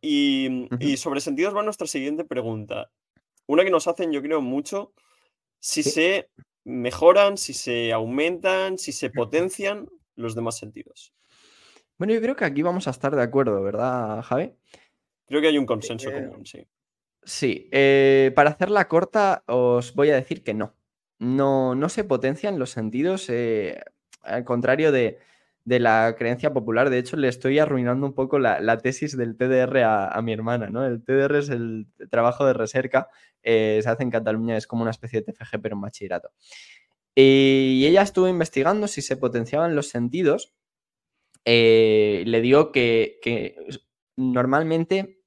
Y, y, sobre sentidos va nuestra siguiente pregunta. Una que nos hacen, yo creo, mucho, si se mejoran, si se aumentan, si se potencian los demás sentidos. Bueno, yo creo que aquí vamos a estar de acuerdo, ¿verdad, Javi? Creo que hay un consenso eh, común, sí. Sí, eh, para hacerla corta, os voy a decir que no. No, no se potencian los sentidos, eh, al contrario de, la creencia popular. De hecho, le estoy arruinando un poco la, tesis del TDR a, mi hermana, ¿no? El TDR es el trabajo de recerca, se hace en Cataluña, es como una especie de TFG, pero en bachillerato. Y ella estuvo investigando si se potenciaban los sentidos. le digo que normalmente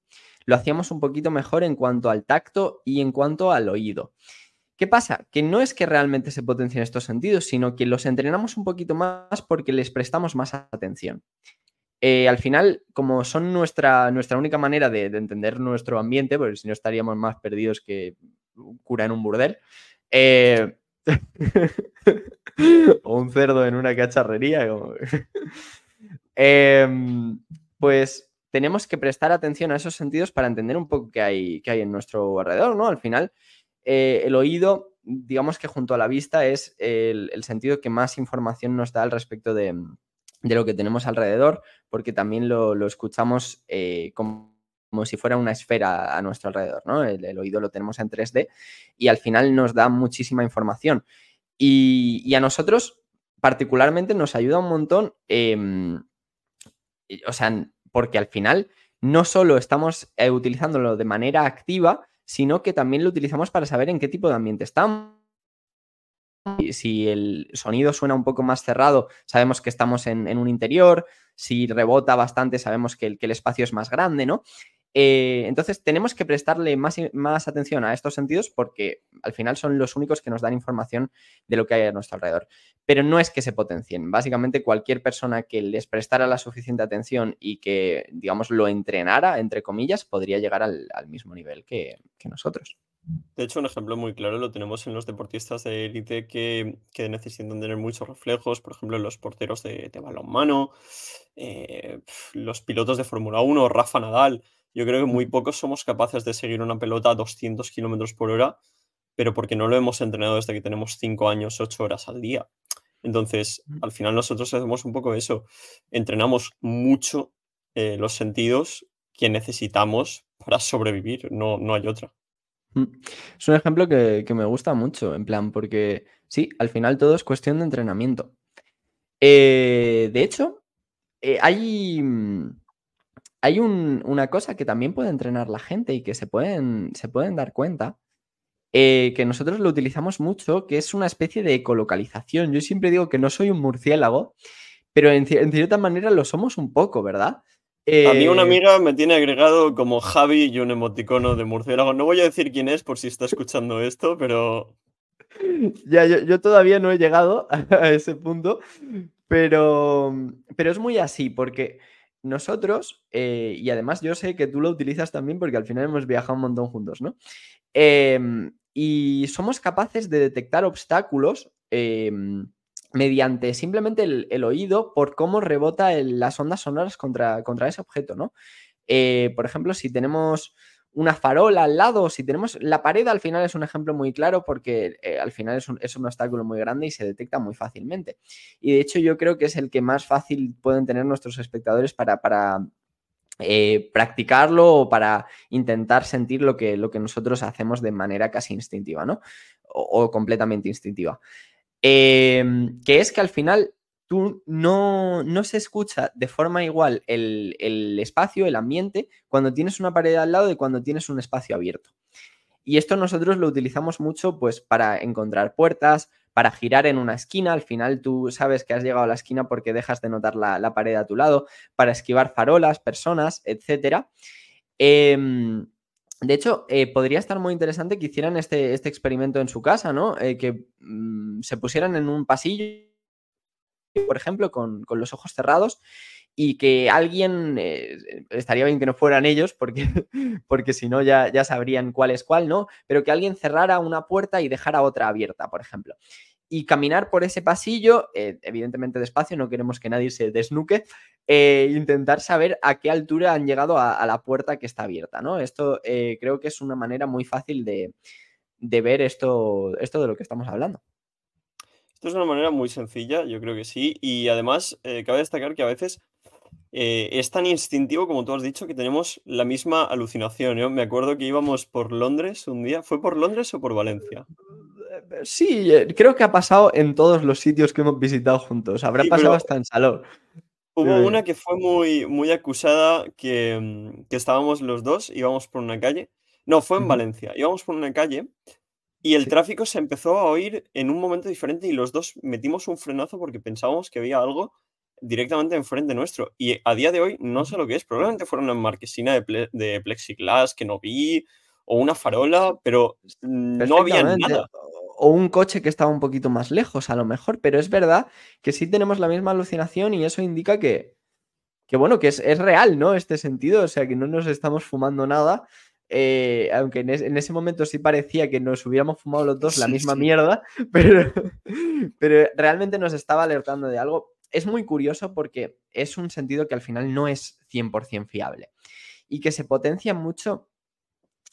lo hacíamos un poquito mejor en cuanto al tacto y en cuanto al oído. ¿Qué pasa? Que no es que realmente se potencien estos sentidos, sino que los entrenamos un poquito más porque les prestamos más atención. Eh, al final, como son nuestra, nuestra única manera de, entender nuestro ambiente, porque si no estaríamos más perdidos que cura en un burdel, eh, o un cerdo en una cacharrería, em, pues tenemos que prestar atención a esos sentidos para entender un poco qué hay, qué hay en nuestro alrededor, ¿no? Al final, eh, el oído, digamos que junto a la vista es el, sentido que más información nos da al respecto de, lo que tenemos alrededor, porque también lo, escuchamos eh, como, si fuera una esfera a nuestro alrededor, ¿no? El, oído lo tenemos en 3D y al final nos da muchísima información. Y, a nosotros, particularmente, nos ayuda un montón, em, o sea, porque al final no solo estamos eh, utilizándolo de manera activa, sino que también lo utilizamos para saber en qué tipo de ambiente estamos. Si el sonido suena un poco más cerrado, sabemos que estamos en, un interior. Si rebota bastante, sabemos que el, que el espacio es más grande, ¿no? Eh, entonces tenemos que prestarle más, más, atención a estos sentidos porque al final son los únicos que nos dan información de lo que hay a nuestro alrededor. Pero no es que se potencien. Básicamente cualquier persona que les prestara la suficiente atención y que, digamos, lo entrenara, entre comillas, podría llegar al, mismo nivel que, nosotros. De hecho, un ejemplo muy claro lo tenemos en los deportistas de élite que, necesitan tener muchos reflejos, por ejemplo, los porteros de, balonmano, eh, los pilotos de Fórmula 1, Rafa Nadal. Yo creo que muy pocos somos capaces de seguir una pelota a 200 kilómetros por hora, pero porque no lo hemos entrenado desde que tenemos 5 años, 8 horas al día. Entonces, al final nosotros hacemos un poco eso. Entrenamos mucho eh, los sentidos que necesitamos para sobrevivir, no, no hay otra. Es un ejemplo que, me gusta mucho, en plan, porque sí, al final todo es cuestión de entrenamiento. Eh, de hecho, eh, hay, hay una cosa que también puede entrenar la gente y que se pueden, se pueden dar cuenta, eh, que nosotros lo utilizamos mucho, que es una especie de ecolocalización. Yo siempre digo que no soy un murciélago, pero en, cierta manera lo somos un poco, ¿verdad? A mí una eh, amiga me tiene agregado como Javi y un emoticono de murciélago. No voy a decir quién es por si está escuchando esto, pero... Ya, yo, yo todavía no he llegado a ese punto, pero, pero es muy así, porque nosotros, eh, y además yo sé que tú lo utilizas también porque al final hemos viajado un montón juntos, ¿no? Em, y somos capaces de detectar obstáculos em, mediante simplemente el, oído por cómo rebota las ondas sonoras contra, contra ese objeto, ¿no? Eh, por ejemplo, si tenemos una farola al lado, si tenemos la pared al final es un ejemplo muy claro porque eh, al final es un, es un, obstáculo muy grande y se detecta muy fácilmente. Y de hecho yo creo que es el que más fácil pueden tener nuestros espectadores para, para eh, practicarlo o para intentar sentir lo que, lo que nosotros hacemos de manera casi instintiva, ¿no? O, completamente instintiva. Em, que es que al final tú no, se escucha de forma igual el, espacio, el ambiente, cuando tienes una pared al lado de cuando tienes un espacio abierto. Y esto nosotros lo utilizamos mucho pues para encontrar puertas, para girar en una esquina, al final tú sabes que has llegado a la esquina porque dejas de notar la, pared a tu lado, para esquivar farolas, personas, etc. Em, de hecho, eh, podría estar muy interesante que hicieran este, este experimento en su casa, ¿no? Eh, que mm, se pusieran en un pasillo por ejemplo, con, los ojos cerrados y que alguien, eh, estaría bien que no fueran ellos, porque, porque si no ya, ya sabrían cuál es cuál, ¿no? Pero que alguien cerrara una puerta y dejara otra abierta, por ejemplo. y caminar por ese pasillo, eh, evidentemente despacio, no queremos que nadie se desnuque, e intentar saber a qué altura han llegado a, la puerta que está abierta, ¿no? Esto eh, creo que es una manera muy fácil de, ver esto, esto de lo que estamos hablando. Esto es una manera muy sencilla, yo creo que sí, y además cabe destacar que a veces es tan instintivo como tú has dicho que tenemos la misma alucinación. Me acuerdo que íbamos por Londres un día. ¿Fue por Londres o por Valencia? Sí, eh, creo que ha pasado en todos los sitios que hemos visitado juntos. Habrá pasado hasta en Salón. Hubo una que fue muy, muy acusada, que, mm, que, estábamos los dos, íbamos por una calle. No, fue en Valencia. Íbamos por una calle y el tráfico se empezó a oír en un momento diferente y los dos metimos un frenazo porque pensábamos que había algo directamente enfrente nuestro. Y a día de hoy no sé lo que es. Probablemente fuera una marquesina de, de plexiglas que no vi o una farola, pero no había nada o un coche que estaba un poquito más lejos, a lo mejor, pero es verdad que sí tenemos la misma alucinación y eso indica que, que bueno, que es, real, ¿no? Este sentido, o sea, que no nos estamos fumando nada. Eh, aunque en, ese momento sí parecía que nos hubiéramos fumado los dos la misma mierda, pero, pero realmente nos estaba alertando de algo. Es muy curioso porque es un sentido que al final no es 100% fiable y que se potencia mucho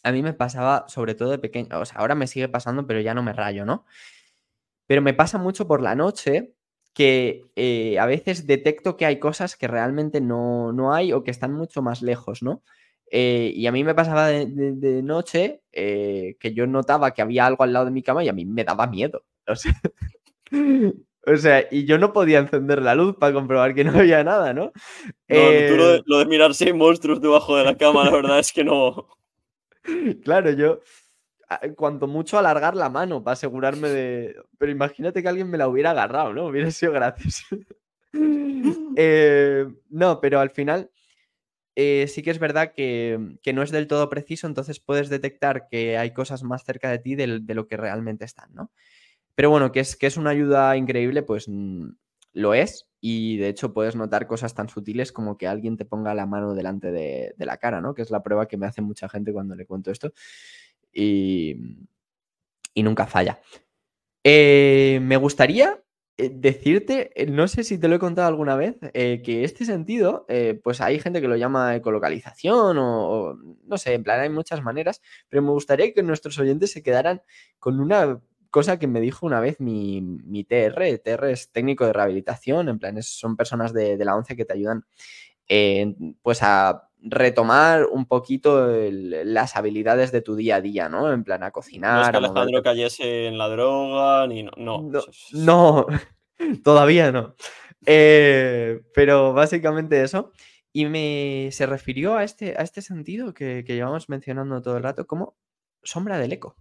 a mí me pasaba, sobre todo de pequeño, o sea, ahora me sigue pasando, pero ya no me rayo, ¿no? Pero me pasa mucho por la noche que eh, a veces detecto que hay cosas que realmente no, hay o que están mucho más lejos, ¿no? Eh, y a mí me pasaba de, noche eh, que yo notaba que había algo al lado de mi cama y a mí me daba miedo. O sea, y yo no podía encender la luz para comprobar que no había nada, ¿no? No, tú lo de, lo de mirar seis monstruos debajo de la cama, la verdad es que no. Claro, yo cuanto mucho alargar la mano para asegurarme de. Pero imagínate que alguien me la hubiera agarrado, ¿no? Hubiera sido gracioso. Eh, no, pero al final eh, sí que es verdad que, no es del todo preciso, entonces puedes detectar que hay cosas más cerca de ti de, lo que realmente están, ¿no? Pero bueno, que es, que es una ayuda increíble, pues mm, lo es. Y de hecho puedes notar cosas tan sutiles como que alguien te ponga la mano delante de, la cara, ¿no? Que es la prueba que me hace mucha gente cuando le cuento esto. Y, nunca falla. Eh, me gustaría decirte, eh, no sé si te lo he contado alguna vez, que este sentido, pues hay gente que lo llama ecolocalización o, no sé, en plan hay muchas maneras, pero me gustaría que nuestros oyentes se quedaran con una cosa que me dijo una vez mi, TR. TR es técnico de rehabilitación, en plan, son personas de, la ONCE que te ayudan pues a retomar un poquito las habilidades de tu día a día, ¿no? En plan, a cocinar. No es que Alejandro cayese en la droga, ni no. No, no, todavía no. Eh, pero básicamente eso. Y me se refirió a este, a este sentido que, que llevamos mencionando todo el rato como sombra del eco.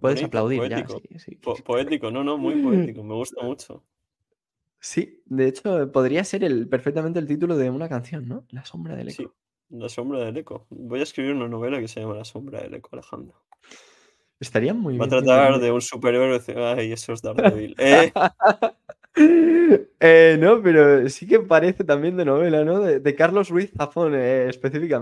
Puedes aplaudir poético. ya. poético, no, no, muy poético, me gusta mucho. Sí, de hecho, podría ser el, perfectamente el título de una canción, ¿no? La sombra del eco. Sí, la sombra del eco. Voy a escribir una novela que se llama La sombra del eco, Alejandro. Estaría muy bien. Va a tratar de un superhéroe. Ay, eso es Daredevil. ¿Eh? eh, no, pero sí que parece también de novela, ¿no? De, Carlos Ruiz Zafón, eh, específicamente.